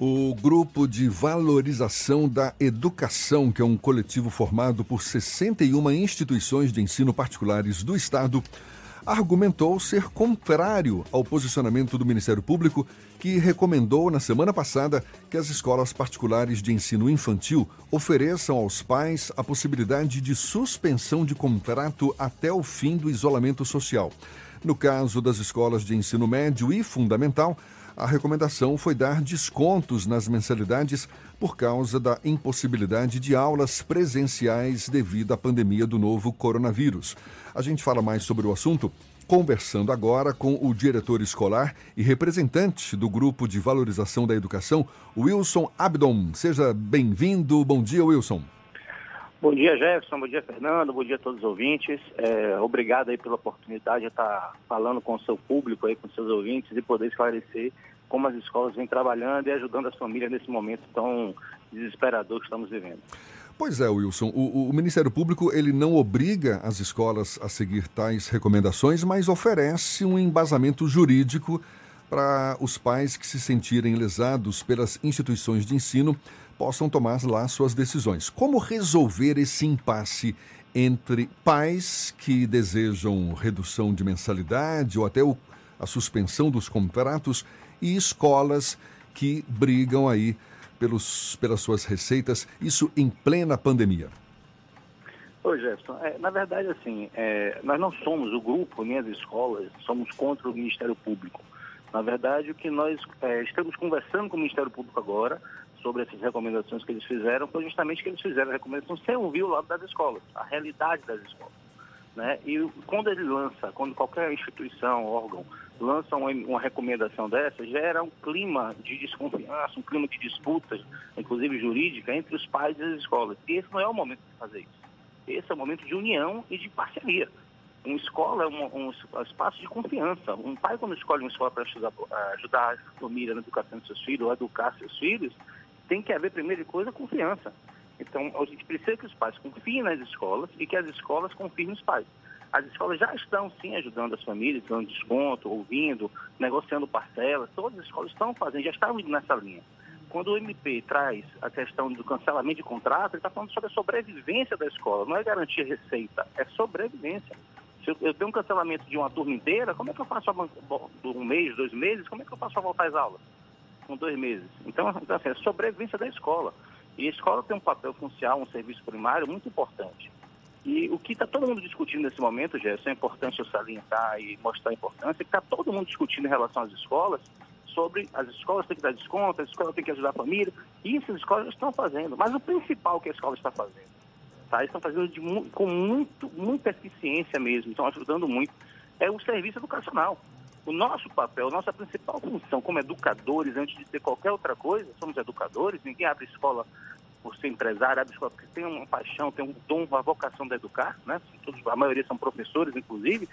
O Grupo de Valorização da Educação, que é um coletivo formado por 61 instituições de ensino particulares do Estado, argumentou ser contrário ao posicionamento do Ministério Público, que recomendou na semana passada que as escolas particulares de ensino infantil ofereçam aos pais a possibilidade de suspensão de contrato até o fim do isolamento social. No caso das escolas de ensino médio e fundamental, a recomendação foi dar descontos nas mensalidades por causa da impossibilidade de aulas presenciais devido à pandemia do novo coronavírus. A gente fala mais sobre o assunto conversando agora com o diretor escolar e representante do Grupo de Valorização da Educação, Wilson Abdon. Seja bem-vindo. Bom dia, Wilson. Bom dia, Jefferson. Bom dia, Fernando. Bom dia a todos os ouvintes. É, obrigado aí pela oportunidade de estar falando com o seu público, aí, com seus ouvintes e poder esclarecer como as escolas vêm trabalhando e ajudando as famílias nesse momento tão desesperador que estamos vivendo. Pois é, Wilson. O, o, Ministério Público ele não obriga as escolas a seguir tais recomendações, mas oferece um embasamento jurídico para os pais que se sentirem lesados pelas instituições de ensino possam tomar lá suas decisões. Como resolver esse impasse entre pais que desejam redução de mensalidade ou até o, a suspensão dos contratos e escolas que brigam aí pelos, pelas suas receitas, isso em plena pandemia? Oi, Jefferson. É, na verdade, assim, é, nós não somos o grupo, nem as escolas, somos contra o Ministério Público. Na verdade, o que nós é, estamos conversando com o Ministério Público agora sobre essas recomendações que eles fizeram foi justamente que eles fizeram a recomendação sem ouvir o lado das escolas, a realidade das escolas. Né? E quando ele lança, quando qualquer instituição, órgão, lança uma, uma, recomendação dessa, gera um clima de desconfiança, um clima de disputas, inclusive jurídica, entre os pais e as escolas. E esse não é o momento de fazer isso. Esse é o momento de união e de parceria. Uma escola é um, um espaço de confiança. Um pai, quando escolhe uma escola para ajudar, ajudar a família na educação de seus filhos, ou educar seus filhos, tem que haver, primeira coisa, confiança. Então, a gente precisa que os pais confiem nas escolas e que as escolas confiem nos pais. As escolas já estão, sim, ajudando as famílias, dando desconto, ouvindo, negociando parcelas. Todas as escolas estão fazendo, já estão indo nessa linha. Quando o MP traz a questão do cancelamento de contrato, ele está falando sobre a sobrevivência da escola. Não é garantir receita, é sobrevivência. Se eu, tenho um cancelamento de uma turma inteira, como é que eu faço um mês, dois meses, como é que eu faço para voltar às aulas? Com dois meses. Então, então assim, é sobrevivência da escola. E a escola tem um papel funcional, um serviço primário muito importante. E o que está todo mundo discutindo nesse momento, Gerson, é importante eu salientar e mostrar a importância, que está todo mundo discutindo em relação às escolas, sobre as escolas têm que dar desconto, as escolas têm que ajudar a família, e isso as escolas estão fazendo. Mas o principal que a escola está fazendo, tá? estão fazendo de, com muito, muita eficiência mesmo, estão ajudando muito, é o serviço educacional. O nosso papel, nossa principal função como educadores, antes de ter qualquer outra coisa, somos educadores, ninguém abre escola por ser empresário, abre escola porque tem uma paixão, tem um dom, uma vocação de educar, né? Todos, a maioria são professores, inclusive.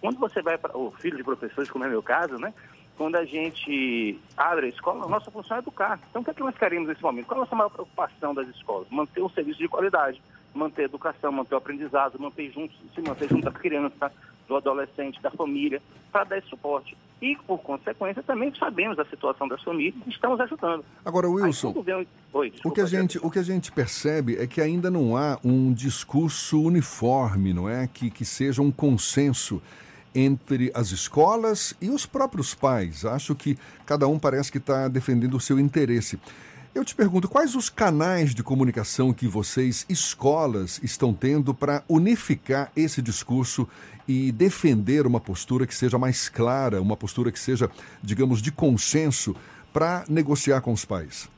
Quando você vai para o filho de professores, como é meu caso, né? Quando a gente abre a escola, a nossa função é educar. Então, o que é que nós queremos nesse momento? Qual é a nossa maior preocupação das escolas? Manter um serviço de qualidade, manter a educação, manter o aprendizado, manter juntos, se manter junto à criança, do adolescente, da família, para dar esse suporte. E, por consequência, também sabemos a situação das famílias e estamos ajudando. Agora, Wilson, Aí, Oi, desculpa, o, que a gente, o que a gente percebe é que ainda não há um discurso uniforme, não é? Que, que seja um consenso entre as escolas e os próprios pais. Acho que cada um parece que está defendendo o seu interesse. Eu te pergunto, quais os canais de comunicação que vocês, escolas, estão tendo para unificar esse discurso e defender uma postura que seja mais clara, uma postura que seja, digamos, de consenso para negociar com os pais?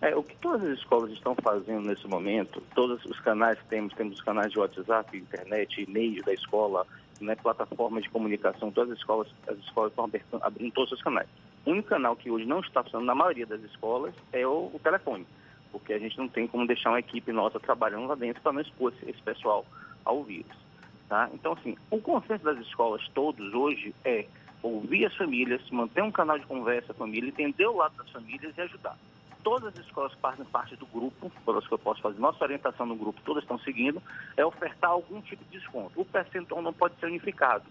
É, o que todas as escolas estão fazendo nesse momento, todos os canais que temos, temos os canais de WhatsApp, internet, e-mail da escola, né, plataformas de comunicação, todas as escolas, as escolas estão abrindo todos os canais. O único canal que hoje não está funcionando na maioria das escolas é o, o telefone, porque a gente não tem como deixar uma equipe nossa trabalhando lá dentro para não expor esse, esse pessoal ao vírus. Tá? Então, assim, o consenso das escolas todos hoje é ouvir as famílias, manter um canal de conversa com a família, entender o lado das famílias e ajudar. Todas as escolas fazem parte do grupo, pelas que eu posso fazer, nossa orientação no grupo, todas estão seguindo, é ofertar algum tipo de desconto. O percentual não pode ser unificado,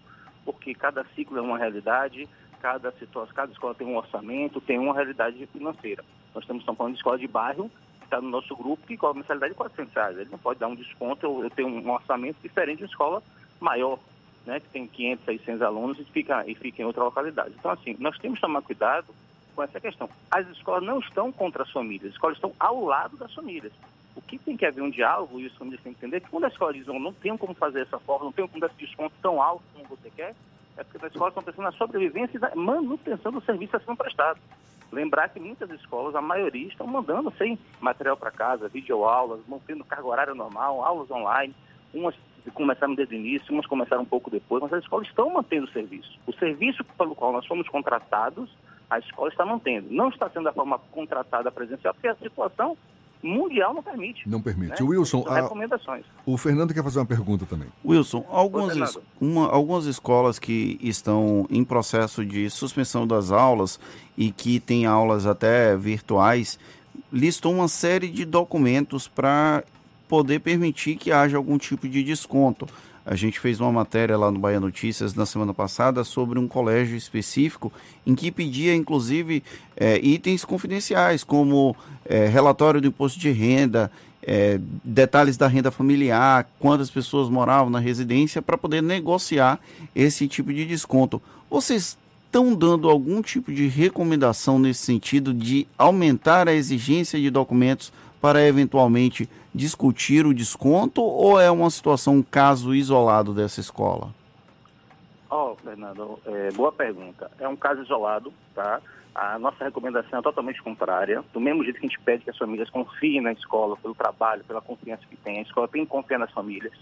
porque cada ciclo é uma realidade, cada situação, cada escola tem um orçamento, tem uma realidade financeira. Nós estamos falando de escola de bairro, que está no nosso grupo, que cobra mensalidade de 400 reais. Ele não pode dar um desconto, eu, eu tenho um orçamento diferente de uma escola maior, né, que tem 500, 600 alunos e fica, e fica em outra localidade. Então, assim, nós temos que tomar cuidado com essa questão. As escolas não estão contra as famílias, as escolas estão ao lado das famílias. O que tem que haver um diálogo, e os famílias têm que entender, que quando a escola diz, não tem como fazer essa forma, não tem como dar esse desconto tão alto como você quer, é porque as escolas estão pensando na sobrevivência e na manutenção do serviço a ser prestado. Lembrar que muitas escolas, a maioria, estão mandando sem material para casa, videoaulas, mantendo carga horária normal, aulas online. Umas começaram desde o início, umas começaram um pouco depois, mas as escolas estão mantendo o serviço. O serviço pelo qual nós fomos contratados, a escola está mantendo. Não está sendo da forma contratada presencial, porque a situação mundial não permite. Não permite. Né? Wilson, a... recomendações. O Fernando quer fazer uma pergunta também. Wilson, algumas, es... uma, algumas escolas que estão em processo de suspensão das aulas e que têm aulas até virtuais listam uma série de documentos para poder permitir que haja algum tipo de desconto. A gente fez uma matéria lá no Bahia Notícias na semana passada sobre um colégio específico em que pedia, inclusive, é, itens confidenciais, como é, relatório do imposto de renda, é, detalhes da renda familiar, quantas pessoas moravam na residência, para poder negociar esse tipo de desconto. Vocês estão dando algum tipo de recomendação nesse sentido de aumentar a exigência de documentos para eventualmente discutir o desconto ou é uma situação, um caso isolado dessa escola? Ó, oh, Fernando, é, boa pergunta. É um caso isolado, tá? A nossa recomendação é totalmente contrária. Do mesmo jeito que a gente pede que as famílias confiem na escola, pelo trabalho, pela confiança que tem, a escola tem que confiar nas famílias.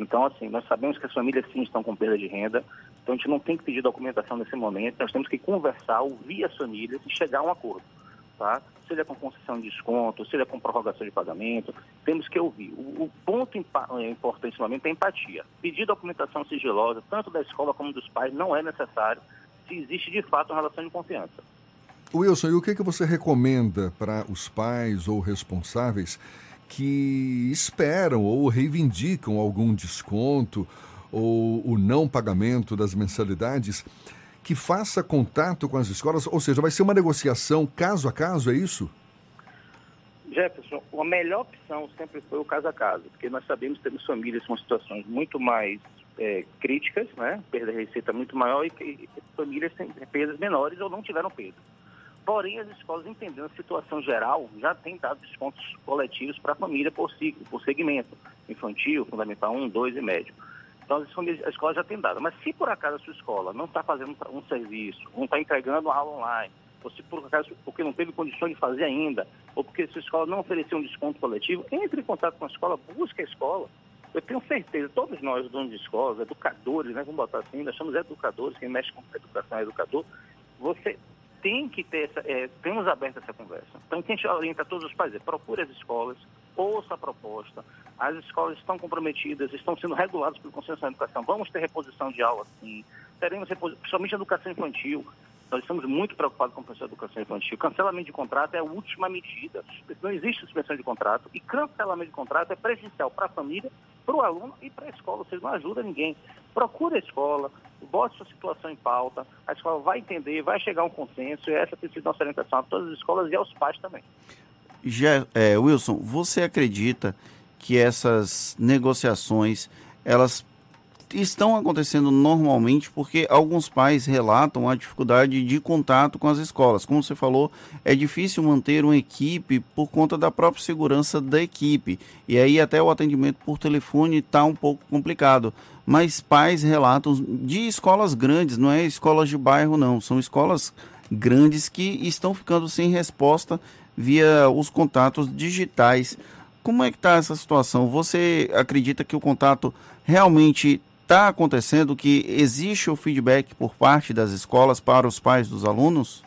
Então, assim, nós sabemos que as famílias sim estão com perda de renda, então a gente não tem que pedir documentação nesse momento, nós temos que conversar, ouvir as famílias e chegar a um acordo tá? seja com concessão de desconto, seja com prorrogação de pagamento, temos que ouvir. O, o ponto é, importante nesse momento é a empatia. Pedir documentação sigilosa, tanto da escola como dos pais, não é necessário se existe de fato uma relação de confiança. Wilson, e o que, que você recomenda para os pais ou responsáveis que esperam ou reivindicam algum desconto ou o não pagamento das mensalidades? Que faça contato com as escolas, ou seja, vai ser uma negociação caso a caso, é isso? Jefferson, a melhor opção sempre foi o caso a caso, porque nós sabemos que temos famílias com situações muito mais é, críticas, né? perda de receita muito maior e, e famílias têm perdas menores ou não tiveram perda. Porém, as escolas, entendendo a situação geral, já têm dado descontos coletivos para a família por por segmento, infantil, fundamental 1, 2 e médio. Então, a escola já tem dado. Mas se por acaso a sua escola não está fazendo um serviço, não está entregando aula online, ou se por acaso porque não teve condições de fazer ainda, ou porque a sua escola não ofereceu um desconto coletivo, entre em contato com a escola, busque a escola. Eu tenho certeza, todos nós, donos de escolas, educadores, né, vamos botar assim, nós somos educadores, quem mexe com educação é educador, você tem que ter essa, é, temos aberto essa conversa. Então, quem orienta todos os pais é procure as escolas, ouça a proposta. As escolas estão comprometidas, estão sendo reguladas pelo Conselho de Educação. Vamos ter reposição de aula, sim. Teremos reposição, principalmente educação infantil. Nós estamos muito preocupados com a educação infantil. Cancelamento de contrato é a última medida. Não existe suspensão de contrato. E cancelamento de contrato é prejudicial para a família, para o aluno e para a escola. Você não ajuda ninguém. Procure a escola, bote sua situação em pauta. A escola vai entender, vai chegar a um consenso. E essa tem sido nossa orientação a todas as escolas e aos pais também. Já, é, Wilson, você acredita que essas negociações elas estão acontecendo normalmente porque alguns pais relatam a dificuldade de contato com as escolas. Como você falou, é difícil manter uma equipe por conta da própria segurança da equipe. E aí até o atendimento por telefone está um pouco complicado. Mas pais relatam de escolas grandes, não é escolas de bairro não, são escolas grandes que estão ficando sem resposta via os contatos digitais. Como é que está essa situação? Você acredita que o contato realmente está acontecendo, que existe o feedback por parte das escolas para os pais dos alunos?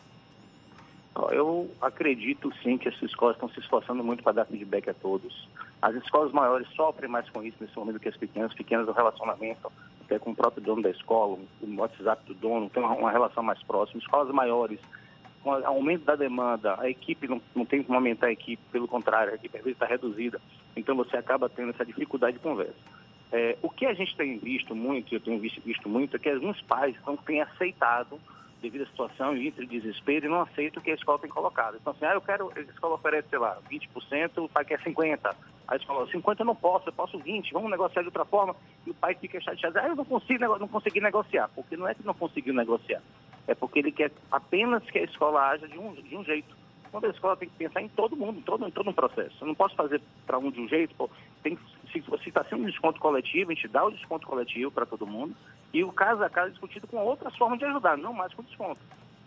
Eu acredito sim que as escolas estão se esforçando muito para dar feedback a todos. As escolas maiores sofrem mais com isso nesse momento que as pequenas. Pequenas, o relacionamento até com o próprio dono da escola, o WhatsApp do dono, tem uma relação mais próxima. Escolas maiores, com o aumento da demanda, a equipe não, não tem como aumentar a equipe, pelo contrário, a equipe está reduzida. Então você acaba tendo essa dificuldade de conversa. É, o que a gente tem visto muito, eu tenho visto, visto muito, é que alguns pais não têm aceitado devido à situação entre desespero e não aceita o que a escola tem colocado. Então, assim, ah, eu quero, a escola oferece, sei lá, 20%, o pai quer 50%. A escola, 50% eu não posso, eu posso 20%, vamos negociar de outra forma. E o pai fica chateado, ah, eu não consigo não consegui negociar. Porque não é que não conseguiu negociar, é porque ele quer apenas que a escola haja de um, de um jeito. Quando a escola tem que pensar em todo mundo, em todo, em todo um processo. Eu não posso fazer para um de um jeito, pô, tem, se está sendo um desconto coletivo, a gente dá o desconto coletivo para todo mundo e o caso a caso é discutido com outras formas de ajudar, não mais com desconto.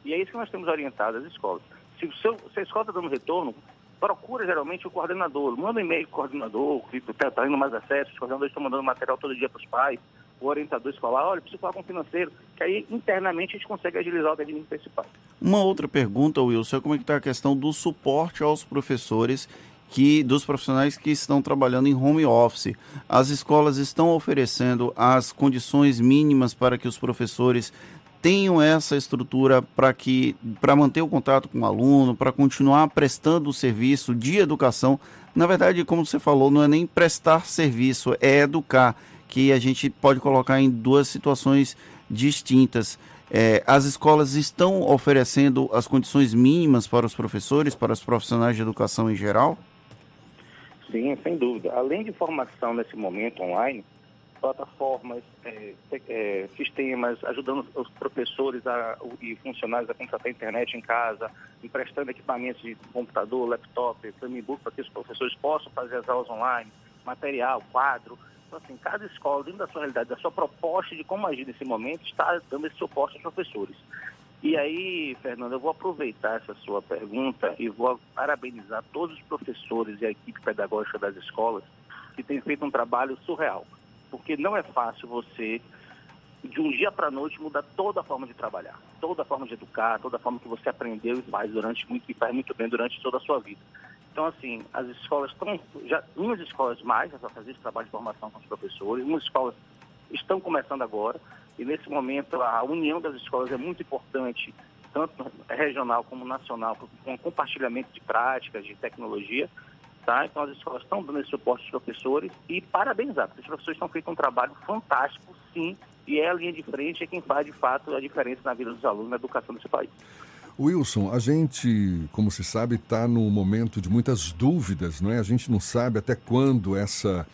E é isso que nós temos orientado as escolas. Se, seu, se a escola está dando retorno, procura geralmente o coordenador, manda um e-mail para o coordenador, está tá indo mais acesso, os coordenadores estão mandando material todo dia para os pais, o orientador escolar, olha, preciso falar com o financeiro, que aí internamente a gente consegue agilizar o atendimento principal. Uma outra pergunta, Wilson, como é que está a questão do suporte aos professores que dos profissionais que estão trabalhando em home office. As escolas estão oferecendo as condições mínimas para que os professores tenham essa estrutura para que para manter o contato com o aluno, para continuar prestando o serviço de educação. Na verdade, como você falou, não é nem prestar serviço, é educar, que a gente pode colocar em duas situações distintas. É, as escolas estão oferecendo as condições mínimas para os professores, para os profissionais de educação em geral? Sim, sem dúvida. Além de formação nesse momento online, plataformas, é, é, sistemas, ajudando os professores a, e funcionários a contratar internet em casa, emprestando equipamentos de computador, laptop, Chromebook, para que os professores possam fazer as aulas online, material, quadro. Então, assim, cada escola, dentro da sua realidade, da sua proposta de como agir nesse momento, está dando esse suporte aos professores. E aí, Fernando, eu vou aproveitar essa sua pergunta e vou parabenizar todos os professores e a equipe pedagógica das escolas que têm feito um trabalho surreal. Porque não é fácil você, de um dia para a noite, mudar toda a forma de trabalhar, toda a forma de educar, toda a forma que você aprendeu e faz durante muito e faz muito bem durante toda a sua vida. Então, assim, as escolas estão, já, umas escolas mais já fazer esse trabalho de formação com os professores, umas escolas estão começando agora, e nesse momento a união das escolas é muito importante, tanto regional como nacional, com compartilhamento de práticas, de tecnologia. Tá? Então as escolas estão dando esse suporte aos professores e parabenizar, porque os professores estão feito um trabalho fantástico, sim, e é a linha de frente, é quem faz de fato a diferença na vida dos alunos na educação desse país. Wilson, a gente, como se sabe, está no momento de muitas dúvidas, não é? A gente não sabe até quando essa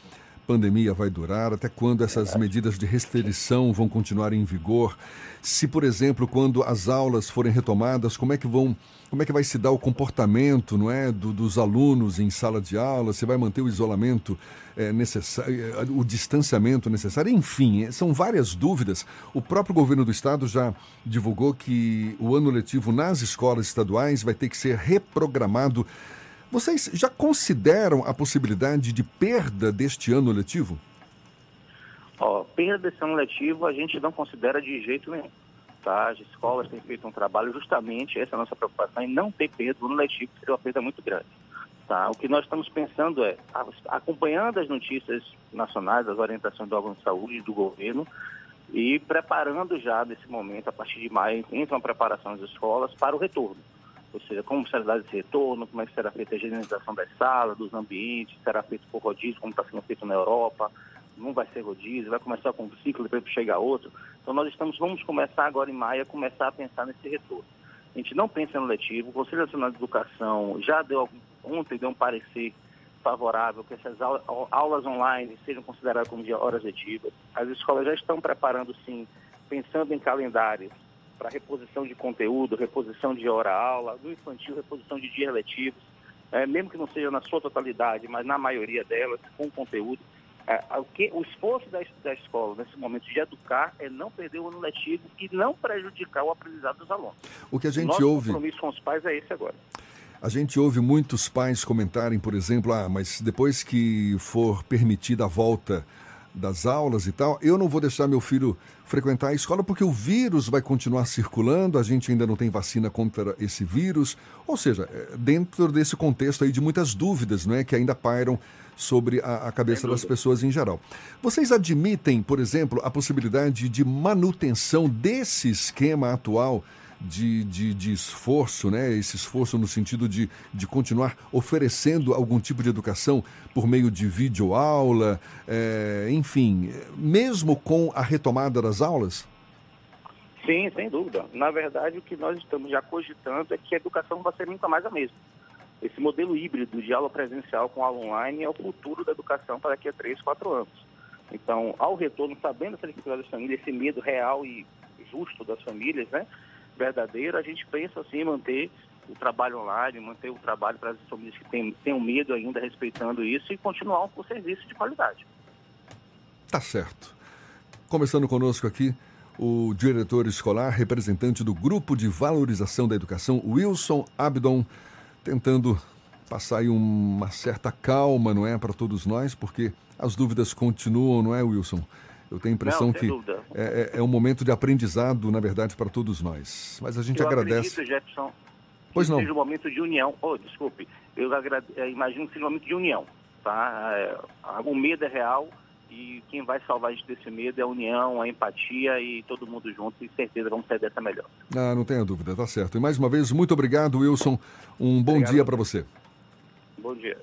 pandemia vai durar, até quando essas medidas de restrição vão continuar em vigor. Se, por exemplo, quando as aulas forem retomadas, como é que vão, como é que vai se dar o comportamento, não é, do, dos alunos em sala de aula? Se vai manter o isolamento é, necessário, eh, o distanciamento necessário? Enfim, eh, são várias dúvidas. O próprio governo do estado já divulgou que o ano letivo nas escolas estaduais vai ter que ser reprogramado vocês já consideram a possibilidade de perda deste ano letivo? Ó, perda desse ano letivo a gente não considera de jeito nenhum. Tá? As escolas têm feito um trabalho justamente, essa é a nossa preocupação, em não ter perda do ano letivo, que seria uma perda muito grande. Tá? O que nós estamos pensando é, acompanhando as notícias nacionais, as orientações do órgão de saúde e do governo, e preparando já nesse momento, a partir de maio, entra uma preparação das escolas para o retorno ou seja, como será dado esse retorno, como é que será feita a higienização das salas, dos ambientes, será feito por rodízio, como está sendo feito na Europa, não vai ser rodízio, vai começar com um ciclo, depois chega outro. Então nós estamos, vamos começar agora em maio a começar a pensar nesse retorno. A gente não pensa no letivo, o Conselho Nacional de Educação já deu ontem deu um parecer favorável que essas aulas online sejam consideradas como horas letivas. As escolas já estão preparando sim, pensando em calendários para reposição de conteúdo, reposição de hora-aula, no infantil, reposição de dias letivos, é, mesmo que não seja na sua totalidade, mas na maioria delas, com conteúdo. É, o, que, o esforço da, da escola nesse momento de educar é não perder o ano letivo e não prejudicar o aprendizado dos alunos. O que a gente Nosso ouve. O compromisso com os pais é esse agora. A gente ouve muitos pais comentarem, por exemplo, ah, mas depois que for permitida a volta das aulas e tal, eu não vou deixar meu filho frequentar a escola porque o vírus vai continuar circulando, a gente ainda não tem vacina contra esse vírus. Ou seja, é, dentro desse contexto aí de muitas dúvidas, não é, que ainda pairam sobre a, a cabeça das pessoas em geral. Vocês admitem, por exemplo, a possibilidade de manutenção desse esquema atual de, de, de, esforço, né? esse esforço no sentido de, de continuar oferecendo algum tipo de educação por meio de videoaula, é, enfim, mesmo com a retomada das aulas? Sim, sem dúvida. Na verdade, o que nós estamos já cogitando é que a educação vai ser nunca mais a mesma. Esse modelo híbrido de aula presencial com aula online é o futuro da educação para daqui a três, quatro anos. Então, ao retorno, sabendo essa dificuldade das famílias, esse medo real e justo das famílias, né, verdadeiro, a gente pensa assim manter o trabalho online, manter o trabalho para as famílias que têm, têm medo ainda respeitando isso e continuar com serviço de qualidade. Tá certo. Começando conosco aqui, o diretor escolar, representante do Grupo de Valorização da Educação, Wilson Abdon, tentando passar aí uma certa calma, não é, para todos nós, porque as dúvidas continuam, não é, Wilson? Eu tenho a impressão não, que é, é, é, um momento de aprendizado, na verdade, para todos nós. Mas a gente eu agradece. Acredito, Jefferson, pois não. seja um momento de união. Oh, desculpe, eu agrade... imagino que seja um momento de união. Tá? É, o medo é real e quem vai salvar a gente desse medo é a união, a empatia e todo mundo junto. E certeza vamos sair dessa melhor. Ah, não tenha dúvida, tá certo. E mais uma vez, muito obrigado, Wilson. Um bom obrigado. dia para você. Bom dia.